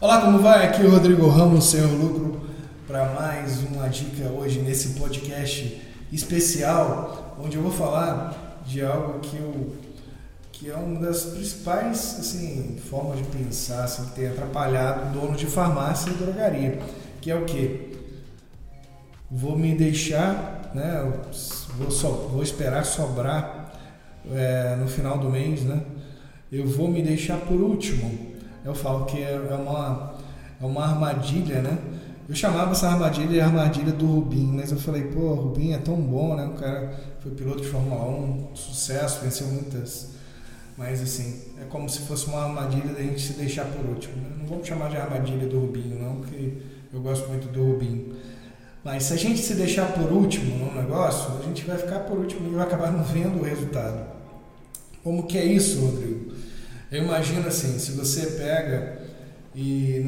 Olá, como vai? Aqui é o Rodrigo Ramos, Senhor Lucro, para mais uma dica hoje nesse podcast especial, onde eu vou falar de algo que, eu, que é uma das principais assim, formas de pensar assim, que tem atrapalhado o dono de farmácia e drogaria, que é o que? Vou me deixar, né, vou, so, vou esperar sobrar é, no final do mês, né? Eu vou me deixar por último eu falo que é, é uma, é uma armadilha, né? Eu chamava essa armadilha de armadilha do Rubinho, mas eu falei, pô, Rubinho é tão bom, né? O cara foi piloto de Fórmula 1, sucesso, venceu muitas. Mas assim, é como se fosse uma armadilha da gente se deixar por último. Né? Não vamos chamar de armadilha do Rubinho, não, porque eu gosto muito do Rubinho. Mas se a gente se deixar por último no negócio, a gente vai ficar por último e vai acabar não vendo o resultado. Como que é isso, Rodrigo? Eu imagino assim, se você pega e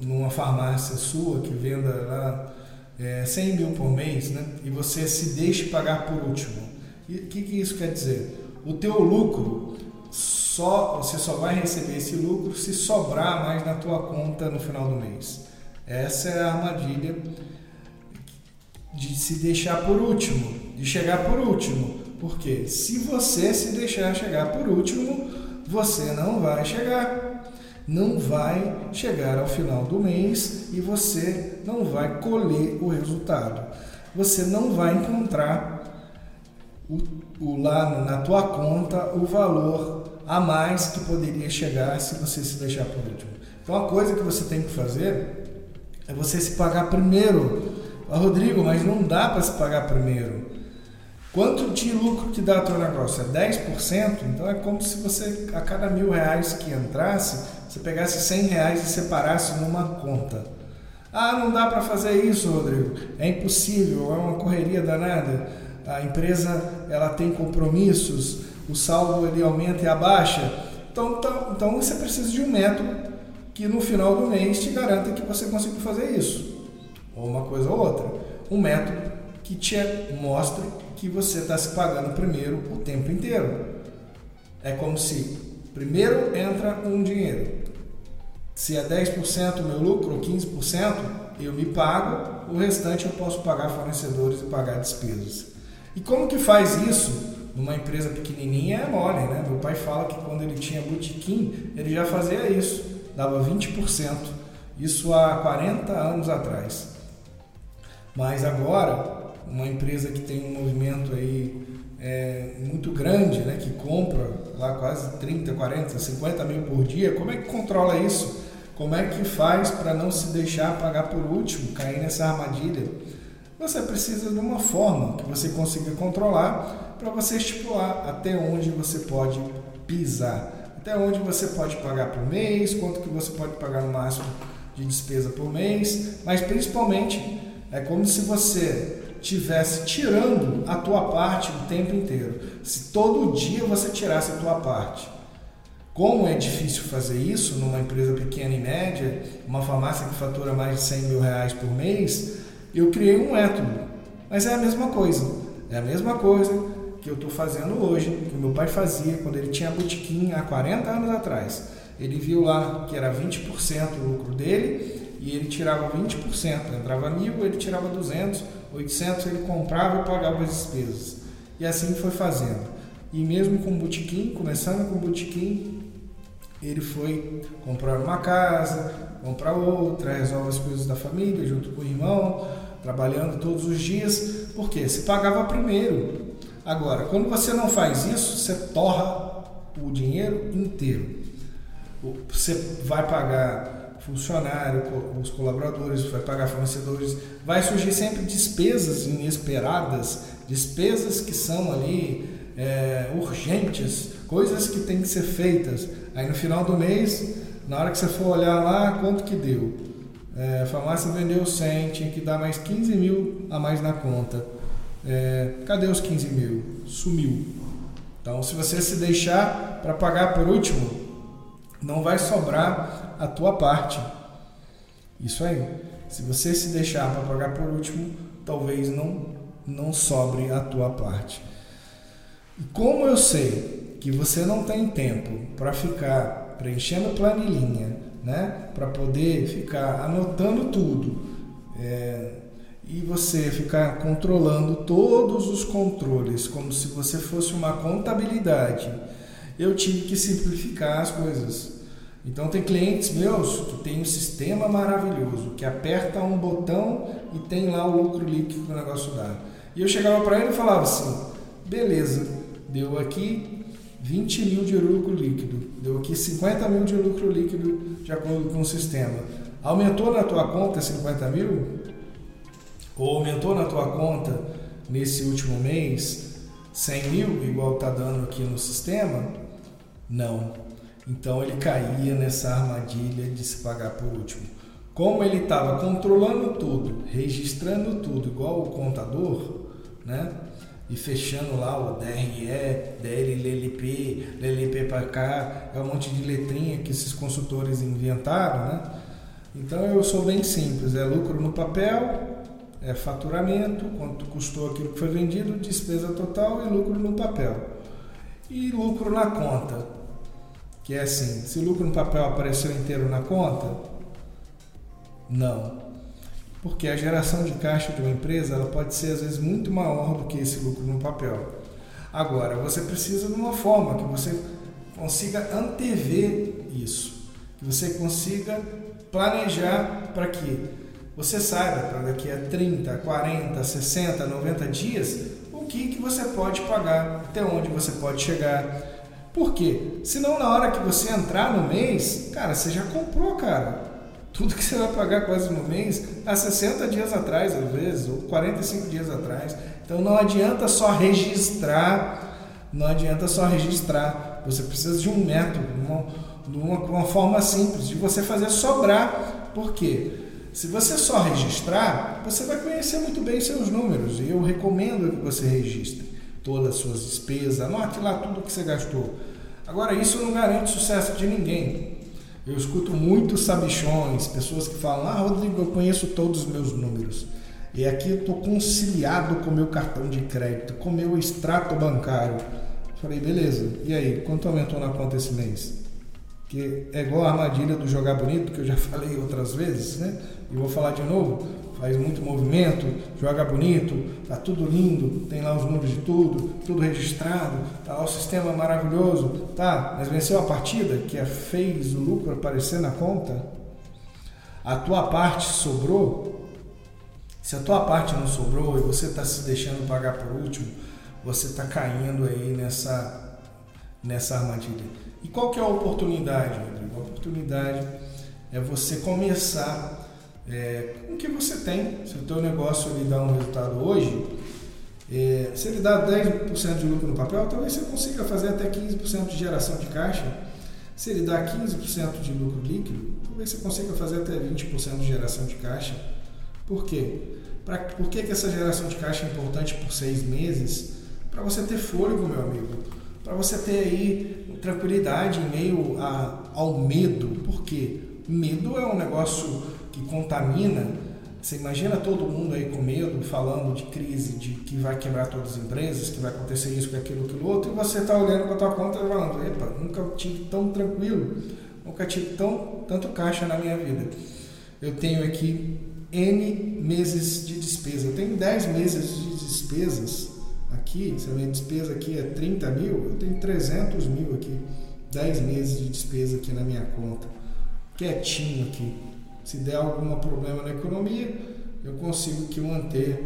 numa farmácia sua que venda lá é, 100 mil por mês, né, e você se deixe pagar por último, o que, que isso quer dizer? O teu lucro só você só vai receber esse lucro se sobrar mais na tua conta no final do mês. Essa é a armadilha de se deixar por último, de chegar por último. Porque se você se deixar chegar por último, você não vai chegar. Não vai chegar ao final do mês e você não vai colher o resultado. Você não vai encontrar o, o, lá na tua conta o valor a mais que poderia chegar se você se deixar por último. Então a coisa que você tem que fazer é você se pagar primeiro. Ah, Rodrigo, mas não dá para se pagar primeiro. Quanto de lucro que dá o teu negócio? É 10%? Então é como se você, a cada mil reais que entrasse, você pegasse 100 reais e separasse numa conta. Ah, não dá para fazer isso, Rodrigo. É impossível, é uma correria danada. A empresa ela tem compromissos, o saldo ele aumenta e abaixa. Então, então, então você precisa de um método que no final do mês te garanta que você consiga fazer isso. Ou uma coisa ou outra. Um método que te mostre que você está se pagando primeiro o tempo inteiro. É como se primeiro entra um dinheiro. Se é 10% o meu lucro, ou 15%, eu me pago, o restante eu posso pagar fornecedores e pagar despesas. E como que faz isso? Numa empresa pequenininha é mole, né? Meu pai fala que quando ele tinha botequim, ele já fazia isso, dava 20%. Isso há 40 anos atrás. Mas agora uma empresa que tem um movimento aí é, muito grande, né, que compra lá quase 30, 40, 50 mil por dia, como é que controla isso? Como é que faz para não se deixar pagar por último, cair nessa armadilha? Você precisa de uma forma que você consiga controlar para você estipular até onde você pode pisar, até onde você pode pagar por mês, quanto que você pode pagar no máximo de despesa por mês, mas principalmente é como se você tivesse tirando a tua parte o tempo inteiro. Se todo dia você tirasse a tua parte. Como é difícil fazer isso numa empresa pequena e média, uma farmácia que fatura mais de 100 mil reais por mês, eu criei um método. Mas é a mesma coisa. É a mesma coisa que eu estou fazendo hoje, que meu pai fazia quando ele tinha botiquim há 40 anos atrás. Ele viu lá que era 20% o lucro dele e ele tirava 20%. Entrava mil, ele tirava 200 800 ele comprava e pagava as despesas. E assim foi fazendo. E mesmo com o botequim, começando com o botequim, ele foi comprar uma casa, comprar outra, resolve as coisas da família junto com o irmão, trabalhando todos os dias, porque se pagava primeiro. Agora, quando você não faz isso, você torra o dinheiro inteiro. Você vai pagar funcionário, os colaboradores, vai pagar fornecedores, vai surgir sempre despesas inesperadas, despesas que são ali é, urgentes, coisas que têm que ser feitas. Aí no final do mês, na hora que você for olhar lá, quanto que deu? É, a farmácia vendeu 100, tinha que dar mais 15 mil a mais na conta. É, cadê os 15 mil? Sumiu. Então, se você se deixar para pagar por último, não vai sobrar a tua parte. Isso aí. Se você se deixar para pagar por último, talvez não não sobre a tua parte. E como eu sei que você não tem tempo para ficar preenchendo planilhinha, né? Para poder ficar anotando tudo. É, e você ficar controlando todos os controles, como se você fosse uma contabilidade. Eu tive que simplificar as coisas. Então tem clientes meus que tem um sistema maravilhoso, que aperta um botão e tem lá o lucro líquido que o negócio dá. E eu chegava para ele e falava assim, beleza, deu aqui 20 mil de lucro líquido, deu aqui 50 mil de lucro líquido de acordo com o sistema. Aumentou na tua conta 50 mil? Ou aumentou na tua conta nesse último mês 100 mil, igual está dando aqui no sistema? Não. Então ele caía nessa armadilha de se pagar por último. Como ele estava controlando tudo, registrando tudo, igual o contador, né? E fechando lá o DRE, DLLP, LLP para cá, é um monte de letrinha que esses consultores inventaram, né? Então eu sou bem simples, é lucro no papel, é faturamento, quanto custou aquilo que foi vendido, despesa total e lucro no papel. E lucro na conta, que é assim, se lucro no papel apareceu inteiro na conta, não. Porque a geração de caixa de uma empresa ela pode ser às vezes muito maior do que esse lucro no papel. Agora, você precisa de uma forma que você consiga antever isso, que você consiga planejar para que você saiba para daqui a 30, 40, 60, 90 dias o que, que você pode pagar, até onde você pode chegar. Por quê? Senão na hora que você entrar no mês, cara, você já comprou, cara. Tudo que você vai pagar quase no mês há 60 dias atrás, às vezes, ou 45 dias atrás. Então não adianta só registrar, não adianta só registrar. Você precisa de um método, uma, uma, forma simples de você fazer sobrar. Por quê? Se você só registrar, você vai conhecer muito bem seus números e eu recomendo que você registre todas as suas despesas, anote lá tudo que você gastou. Agora, isso não garante sucesso de ninguém. Eu escuto muitos sabichões, pessoas que falam: Ah, Rodrigo, eu conheço todos os meus números. E aqui eu estou conciliado com o meu cartão de crédito, com o meu extrato bancário. Falei, beleza, e aí, quanto aumentou na conta esse mês? Que é igual a armadilha do jogar bonito, que eu já falei outras vezes, né? E vou falar de novo, faz muito movimento, joga bonito, tá tudo lindo, tem lá os números de tudo, tudo registrado, tá lá o sistema maravilhoso, tá? Mas venceu a partida, que é, fez o lucro aparecer na conta, a tua parte sobrou. Se a tua parte não sobrou e você está se deixando pagar por último, você está caindo aí nessa, nessa armadilha. E qual que é a oportunidade, Rodrigo? A oportunidade é você começar é, com o que você tem. Se o teu negócio ele dá um resultado hoje, é, se ele dá 10% de lucro no papel, talvez você consiga fazer até 15% de geração de caixa. Se ele dá 15% de lucro líquido, talvez você consiga fazer até 20% de geração de caixa. Por quê? Pra, por que, que essa geração de caixa é importante por seis meses? Para você ter fôlego, meu amigo. Para você ter aí tranquilidade em meio a, ao medo. Por quê? Medo é um negócio que contamina. Você imagina todo mundo aí com medo, falando de crise, de que vai quebrar todas as empresas, que vai acontecer isso, que aquilo, aquilo outro, e você está olhando para a tua conta e falando, epa, nunca tive tão tranquilo, nunca tive tão, tanto caixa na minha vida. Eu tenho aqui N meses de despesa. Eu tenho 10 meses de despesas aqui. Se a minha despesa aqui é 30 mil, eu tenho 300 mil aqui. 10 meses de despesa aqui na minha conta. Quietinho aqui. Se der algum problema na economia, eu consigo que manter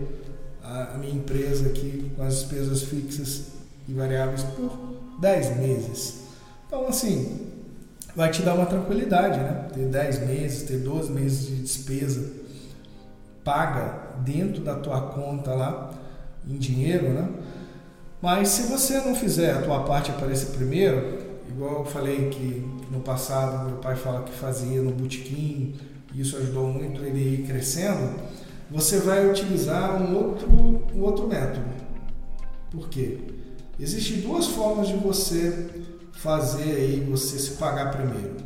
a minha empresa aqui com as despesas fixas e variáveis por 10 meses. Então, assim, vai te dar uma tranquilidade, né? Ter 10 meses, ter 12 meses de despesa paga dentro da tua conta lá em dinheiro, né? Mas se você não fizer a tua parte aparecer primeiro, igual eu falei que no passado meu pai fala que fazia no botequim, isso ajudou muito ele ir crescendo, você vai utilizar um outro, um outro método. Por quê? Existem duas formas de você fazer aí você se pagar primeiro.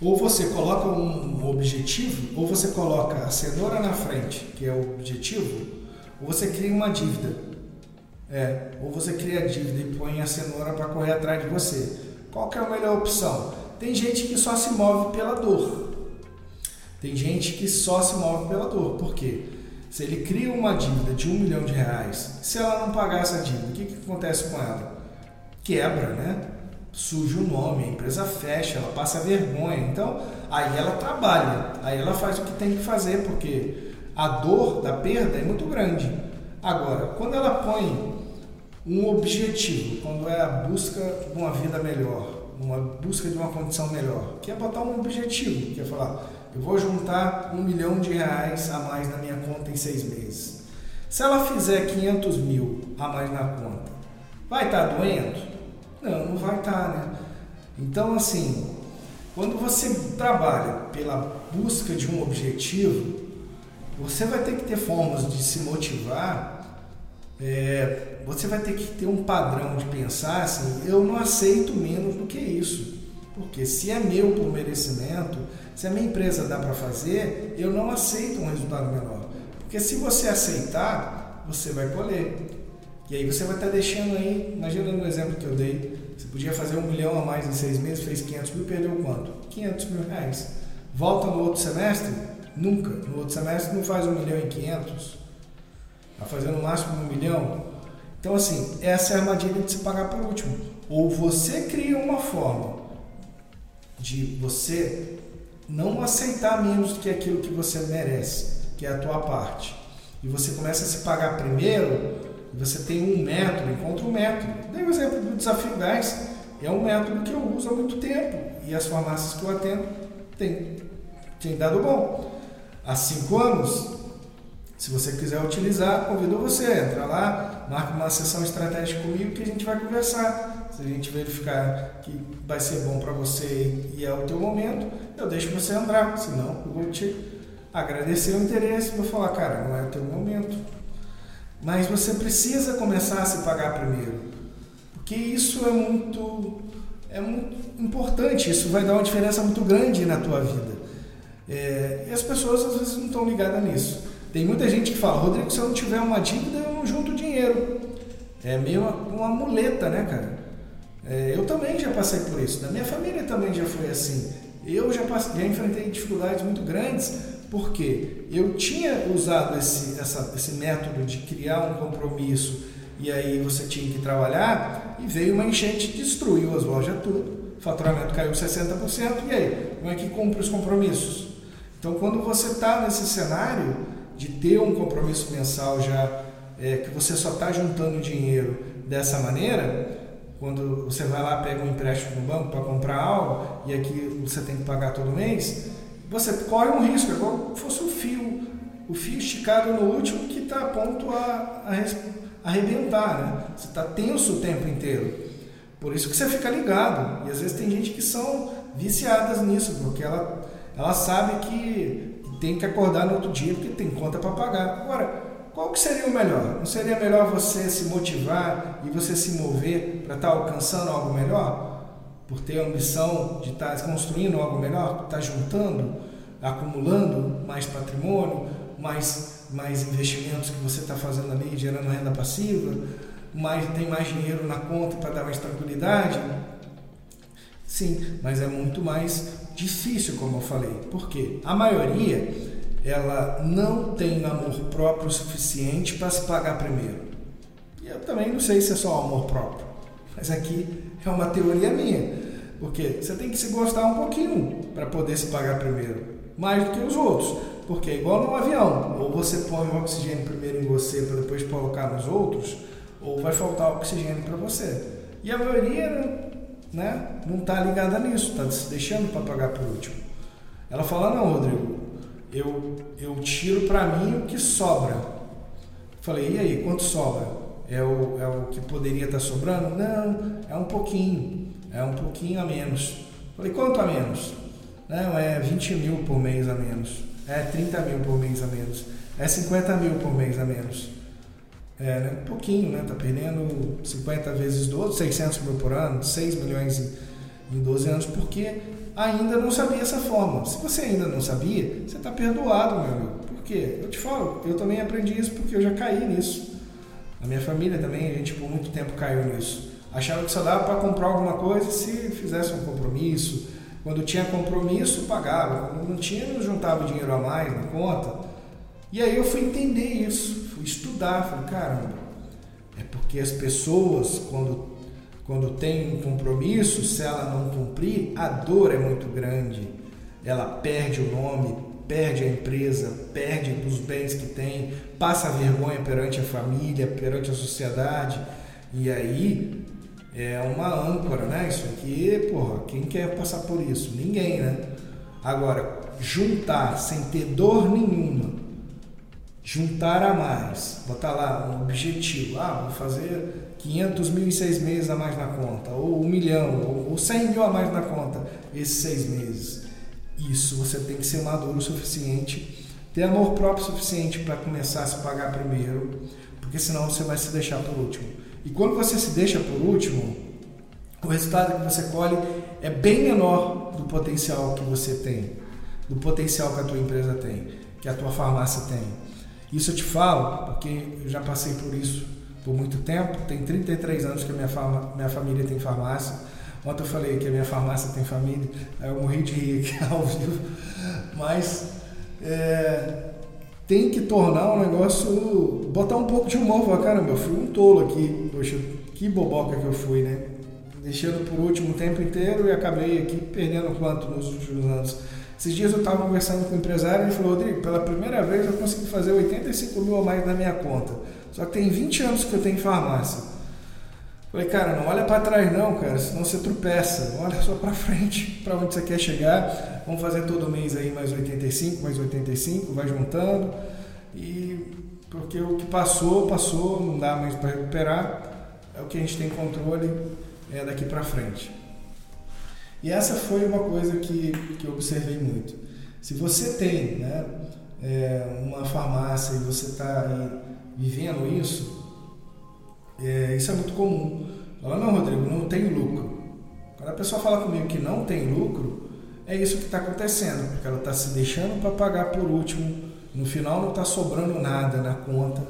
Ou você coloca um objetivo, ou você coloca a cenoura na frente, que é o objetivo, ou você cria uma dívida. É, ou você cria a dívida e põe a cenoura para correr atrás de você. Qual que é a melhor opção? tem gente que só se move pela dor. Tem gente que só se move pela dor. Por quê? Se ele cria uma dívida de um milhão de reais, se ela não pagar essa dívida, o que, que acontece com ela? Quebra, né? Suja o nome, a empresa fecha, ela passa vergonha. Então, aí ela trabalha, aí ela faz o que tem que fazer, porque a dor da perda é muito grande. Agora, quando ela põe um objetivo, quando é a busca de uma vida melhor, uma busca de uma condição melhor, que é botar um objetivo, que é falar, eu vou juntar um milhão de reais a mais na minha conta em seis meses. Se ela fizer 500 mil a mais na conta, vai estar tá doendo? Não, não vai estar, tá, né? Então, assim, quando você trabalha pela busca de um objetivo, você vai ter que ter formas de se motivar é, você vai ter que ter um padrão de pensar assim, eu não aceito menos do que isso. Porque se é meu por merecimento, se a minha empresa dá para fazer, eu não aceito um resultado menor. Porque se você aceitar, você vai colher. E aí você vai estar tá deixando aí, imagina no exemplo que eu dei, você podia fazer um milhão a mais em seis meses, fez 500 mil, perdeu quanto? 500 mil reais. Volta no outro semestre? Nunca. No outro semestre não faz um milhão e 500 Está fazendo no máximo um milhão. Então, assim, essa é a armadilha de se pagar por último. Ou você cria uma forma de você não aceitar menos do que aquilo que você merece, que é a tua parte. E você começa a se pagar primeiro, você tem um método, encontra um método. Dei o exemplo do desafio gás, é um método que eu uso há muito tempo e as farmácias que eu atendo têm, têm dado bom. Há cinco anos se você quiser utilizar, convido você, entra lá, marca uma sessão estratégica comigo que a gente vai conversar. Se a gente verificar que vai ser bom para você e é o teu momento, eu deixo você entrar. Senão, eu vou te agradecer o interesse, vou falar, cara, não é o teu momento. Mas você precisa começar a se pagar primeiro, porque isso é muito, é muito importante. Isso vai dar uma diferença muito grande na tua vida. É, e as pessoas às vezes não estão ligadas nisso. Tem muita gente que fala, Rodrigo, se eu não tiver uma dívida, eu não junto dinheiro. É meio uma, uma muleta, né, cara? É, eu também já passei por isso. Na minha família também já foi assim. Eu já, passei, já enfrentei dificuldades muito grandes porque eu tinha usado esse, essa, esse método de criar um compromisso e aí você tinha que trabalhar e veio uma enchente, destruiu as lojas tudo, o faturamento caiu 60%, e aí? Como é que cumpre os compromissos? Então, quando você está nesse cenário, de ter um compromisso mensal já é, que você só está juntando dinheiro dessa maneira, quando você vai lá pega um empréstimo no banco para comprar algo e aqui você tem que pagar todo mês, você corre um risco, é igual se fosse o fio, o fio esticado no último que está a ponto a, a arrebentar, né? Você está tenso o tempo inteiro. Por isso que você fica ligado. E às vezes tem gente que são viciadas nisso, porque ela, ela sabe que tem que acordar no outro dia porque tem conta para pagar. Agora, qual que seria o melhor? Não seria melhor você se motivar e você se mover para estar tá alcançando algo melhor? Por ter a ambição de estar tá construindo algo melhor, estar tá juntando, acumulando mais patrimônio, mais, mais investimentos que você está fazendo ali, gerando renda passiva, mais, tem mais dinheiro na conta para dar mais tranquilidade? Sim, mas é muito mais difícil, como eu falei. Por quê? A maioria ela não tem amor próprio suficiente para se pagar primeiro. E eu também não sei se é só amor próprio, mas aqui é uma teoria minha. Porque você tem que se gostar um pouquinho para poder se pagar primeiro, mais do que os outros. Porque é igual no avião, ou você põe o oxigênio primeiro em você para depois colocar nos outros, ou vai faltar oxigênio para você. E a maioria né, não está ligada nisso, está se deixando para pagar por último. Ela fala, não, Rodrigo, eu, eu tiro para mim o que sobra. Falei, e aí, quanto sobra? É o, é o que poderia estar tá sobrando? Não, é um pouquinho, é um pouquinho a menos. Falei, quanto a menos? Não, é 20 mil por mês a menos, é 30 mil por mês a menos, é 50 mil por mês a menos. É, né? pouquinho, né? Tá perdendo 50 vezes 12, 600 mil por ano, 6 milhões em, em 12 anos, porque ainda não sabia essa forma. Se você ainda não sabia, você está perdoado, meu amigo. Por quê? Eu te falo, eu também aprendi isso porque eu já caí nisso. A minha família também, a gente por muito tempo caiu nisso. Achava que só dava para comprar alguma coisa se fizesse um compromisso, Quando tinha compromisso, pagava. Quando não tinha, não juntava dinheiro a mais na conta. E aí eu fui entender isso, fui estudar, falei, caramba, é porque as pessoas, quando, quando tem um compromisso, se ela não cumprir, a dor é muito grande. Ela perde o nome, perde a empresa, perde os bens que tem, passa vergonha perante a família, perante a sociedade. E aí é uma âncora, né? Isso aqui, porra, quem quer passar por isso? Ninguém, né? Agora, juntar sem ter dor nenhuma, juntar a mais, botar lá um objetivo, ah, vou fazer 500 mil em seis meses a mais na conta, ou um milhão, ou 100 mil a mais na conta esses seis meses. Isso você tem que ser maduro o suficiente, ter amor próprio suficiente para começar a se pagar primeiro, porque senão você vai se deixar por último. E quando você se deixa por último, o resultado que você colhe é bem menor do potencial que você tem, do potencial que a tua empresa tem, que a tua farmácia tem. Isso eu te falo porque eu já passei por isso por muito tempo. Tem 33 anos que a minha, minha família tem farmácia. Ontem eu falei que a minha farmácia tem família, aí eu morri de rir aqui ao vivo. Mas é, tem que tornar um negócio. botar um pouco de humor. Falar, caramba, eu fui um tolo aqui. Poxa, que boboca que eu fui, né? Deixando por último o tempo inteiro e acabei aqui perdendo quanto nos últimos anos. Esses dias eu estava conversando com um empresário e ele falou: Rodrigo, pela primeira vez eu consegui fazer 85 mil a mais na minha conta. Só que tem 20 anos que eu tenho farmácia. Falei, cara, não olha para trás não, cara, senão você tropeça. Olha só para frente, para onde você quer chegar. Vamos fazer todo mês aí mais 85, mais 85, vai juntando. E porque o que passou, passou, não dá mais para recuperar. É o que a gente tem controle é daqui para frente. E essa foi uma coisa que, que eu observei muito. Se você tem né, é, uma farmácia e você está vivendo isso, é, isso é muito comum. Fala, não, Rodrigo, não tem lucro. Quando a pessoa fala comigo que não tem lucro, é isso que está acontecendo, porque ela está se deixando para pagar por último, no final não está sobrando nada na conta,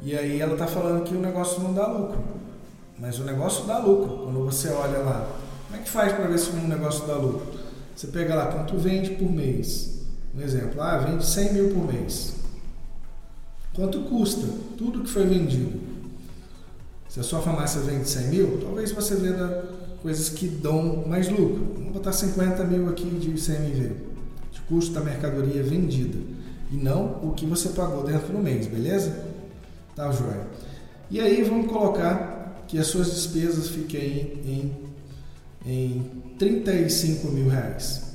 e aí ela está falando que o negócio não dá lucro. Mas o negócio dá lucro. Quando você olha lá, como é que faz para ver se um negócio dá lucro? Você pega lá quanto vende por mês. Um exemplo, ah, vende 100 mil por mês. Quanto custa tudo que foi vendido? Se a sua farmácia vende 100 mil, talvez você venda coisas que dão mais lucro. Vamos botar 50 mil aqui de CMV, de custo da mercadoria vendida, e não o que você pagou dentro do mês, beleza? Tá, joia? E aí vamos colocar que as suas despesas fiquem em, em 35 mil reais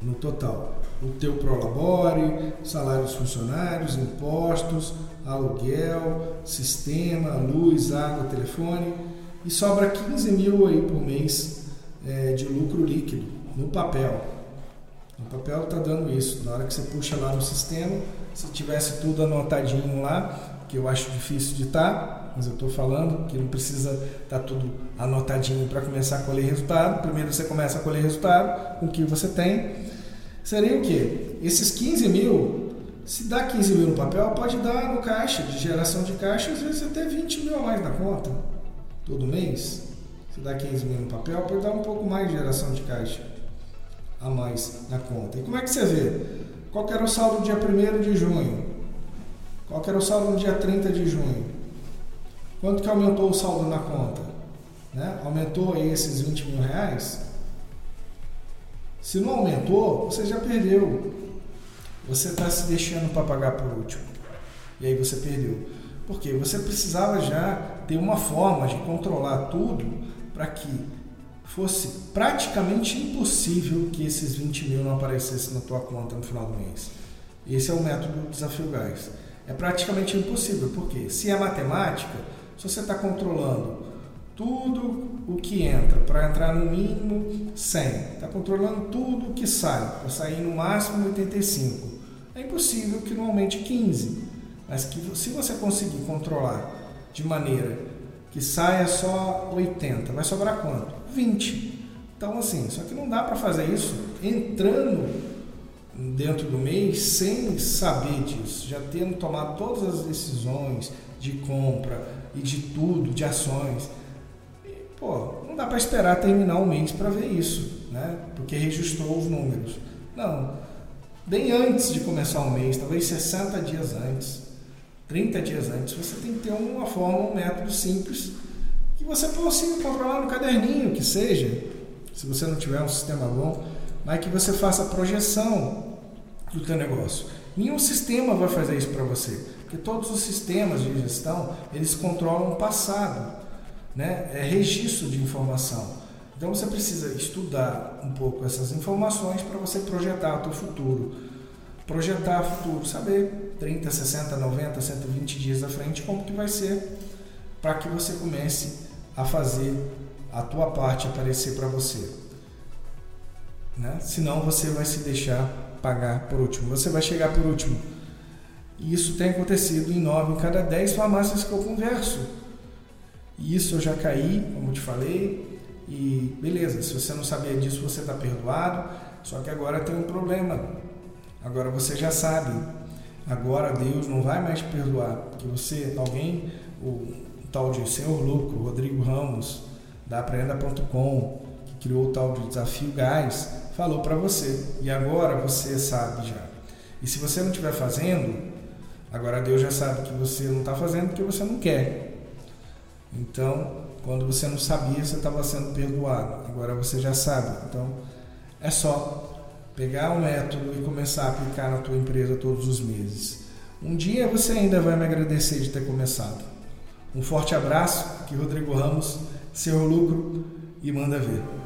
no total. O teu prolabore, salário dos funcionários, impostos, aluguel, sistema, luz, água, telefone e sobra 15 mil aí por mês é, de lucro líquido no papel. No papel está dando isso. Na hora que você puxa lá no sistema, se tivesse tudo anotadinho lá, que eu acho difícil de estar, tá, mas eu estou falando que não precisa estar tá tudo anotadinho para começar a colher resultado. Primeiro você começa a colher resultado com o que você tem. Seria o quê? Esses 15 mil, se dá 15 mil no papel, pode dar no caixa, de geração de caixa, às vezes até 20 mil a mais na conta, todo mês. Se dá 15 mil no papel, pode dar um pouco mais de geração de caixa a mais na conta. E como é que você vê? Qual era o saldo no dia 1 de junho? Qual era o saldo no dia 30 de junho? Quanto que aumentou o saldo na conta? Né? Aumentou esses 20 mil reais? Se não aumentou, você já perdeu. Você está se deixando para pagar por último. E aí você perdeu. Porque você precisava já ter uma forma de controlar tudo para que fosse praticamente impossível que esses 20 mil não aparecessem na tua conta no final do mês. Esse é o método do desafio gás. É praticamente impossível, porque se é matemática, se você está controlando tudo o que entra, para entrar no mínimo 100. Está controlando tudo o que sai, para sair no máximo 85. É impossível que não aumente 15, mas que se você conseguir controlar de maneira que saia só 80, vai sobrar quanto? 20. Então assim, só que não dá para fazer isso entrando dentro do mês sem saber disso, já tendo tomado todas as decisões de compra e de tudo, de ações. Pô, não dá para esperar terminar o mês para ver isso. né? Porque registrou os números. Não. Bem antes de começar o mês, talvez 60 dias antes, 30 dias antes, você tem que ter uma forma, um método simples que você possa controlar no caderninho, que seja, se você não tiver um sistema bom, mas que você faça a projeção do teu negócio. Nenhum sistema vai fazer isso para você, porque todos os sistemas de gestão, eles controlam o passado, né? É registro de informação. Então você precisa estudar um pouco essas informações para você projetar o teu futuro. Projetar o futuro, saber 30, 60, 90, 120 dias à frente como que vai ser para que você comece a fazer a tua parte aparecer para você. Né? Senão você vai se deixar pagar por último. Você vai chegar por último. E isso tem acontecido em 9 em cada 10 farmácias que eu converso. E isso eu já caí, como eu te falei, e beleza, se você não sabia disso, você está perdoado. Só que agora tem um problema. Agora você já sabe. Agora Deus não vai mais perdoar. Que você, alguém, o tal de Senhor Lucro, Rodrigo Ramos, da Aprenda.com, que criou o tal de Desafio Gás, falou para você. E agora você sabe já. E se você não estiver fazendo, agora Deus já sabe que você não está fazendo porque você não quer. Então, quando você não sabia, você estava sendo perdoado. Agora você já sabe. Então, é só pegar um método e começar a aplicar na tua empresa todos os meses. Um dia você ainda vai me agradecer de ter começado. Um forte abraço, aqui Rodrigo Ramos, seu lucro e manda ver.